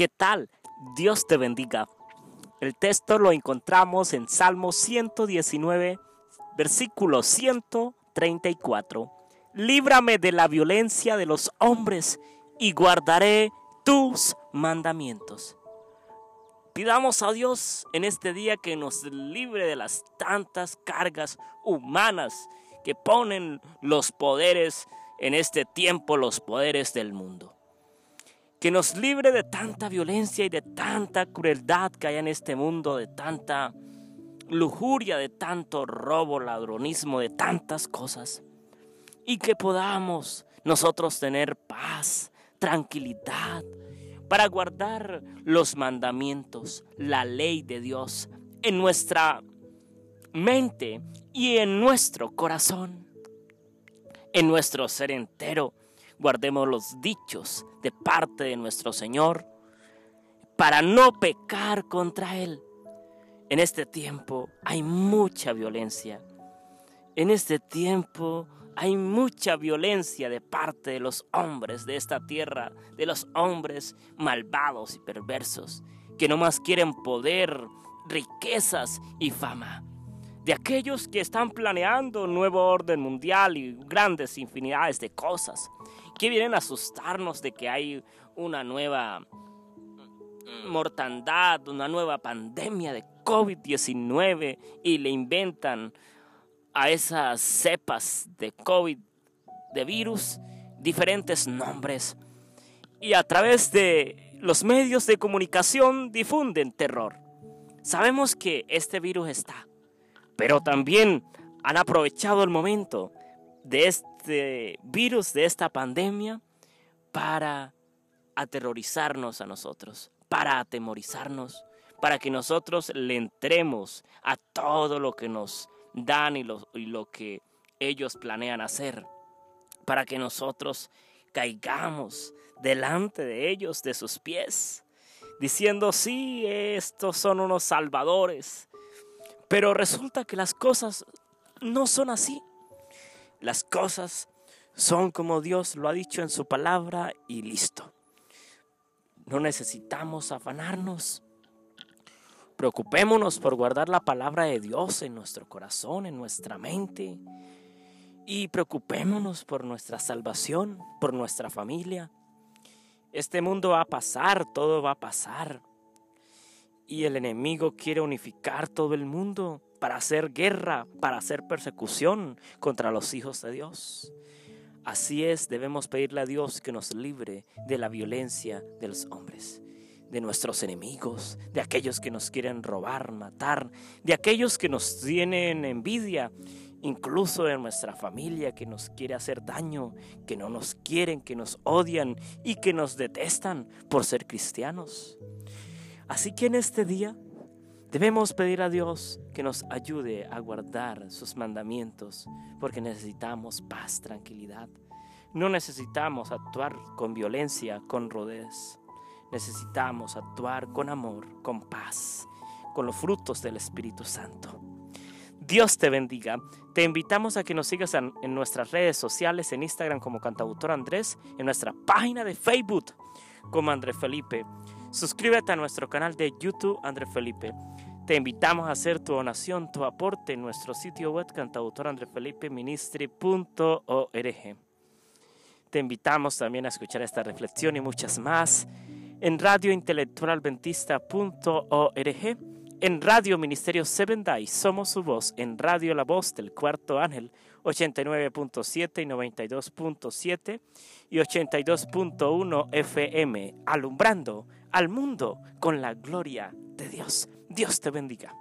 ¿Qué tal? Dios te bendiga. El texto lo encontramos en Salmo 119, versículo 134. Líbrame de la violencia de los hombres y guardaré tus mandamientos. Pidamos a Dios en este día que nos libre de las tantas cargas humanas que ponen los poderes en este tiempo, los poderes del mundo. Que nos libre de tanta violencia y de tanta crueldad que hay en este mundo, de tanta lujuria, de tanto robo, ladronismo, de tantas cosas. Y que podamos nosotros tener paz, tranquilidad, para guardar los mandamientos, la ley de Dios en nuestra mente y en nuestro corazón, en nuestro ser entero. Guardemos los dichos de parte de nuestro Señor para no pecar contra Él. En este tiempo hay mucha violencia. En este tiempo hay mucha violencia de parte de los hombres de esta tierra, de los hombres malvados y perversos, que no más quieren poder, riquezas y fama. De aquellos que están planeando un nuevo orden mundial y grandes infinidades de cosas, que vienen a asustarnos de que hay una nueva mortandad, una nueva pandemia de COVID-19 y le inventan a esas cepas de COVID, de virus, diferentes nombres. Y a través de los medios de comunicación difunden terror. Sabemos que este virus está, pero también han aprovechado el momento de este virus, de esta pandemia, para aterrorizarnos a nosotros, para atemorizarnos, para que nosotros le entremos a todo lo que nos dan y lo, y lo que ellos planean hacer, para que nosotros caigamos delante de ellos, de sus pies, diciendo, sí, estos son unos salvadores. Pero resulta que las cosas no son así. Las cosas son como Dios lo ha dicho en su palabra y listo. No necesitamos afanarnos. Preocupémonos por guardar la palabra de Dios en nuestro corazón, en nuestra mente. Y preocupémonos por nuestra salvación, por nuestra familia. Este mundo va a pasar, todo va a pasar. Y el enemigo quiere unificar todo el mundo para hacer guerra, para hacer persecución contra los hijos de Dios. Así es, debemos pedirle a Dios que nos libre de la violencia de los hombres de nuestros enemigos, de aquellos que nos quieren robar, matar, de aquellos que nos tienen envidia, incluso de nuestra familia que nos quiere hacer daño, que no nos quieren, que nos odian y que nos detestan por ser cristianos. Así que en este día debemos pedir a Dios que nos ayude a guardar sus mandamientos, porque necesitamos paz, tranquilidad. No necesitamos actuar con violencia, con rodez necesitamos actuar con amor, con paz, con los frutos del Espíritu Santo. Dios te bendiga. Te invitamos a que nos sigas en, nuestras redes sociales, en Instagram como Cantautor Andrés, en nuestra página de Facebook como André Felipe. Suscríbete a nuestro canal de YouTube André Felipe. Te invitamos a hacer tu donación, tu aporte en nuestro sitio web cantautorandrefelipeministry.org. Te invitamos también a escuchar esta reflexión y muchas más en radiointelectualadventista.org, en Radio Ministerio Seven Day, somos su voz, en Radio La Voz del Cuarto Ángel, 89.7 y 92.7 y 82.1 FM, alumbrando al mundo con la gloria de Dios. Dios te bendiga.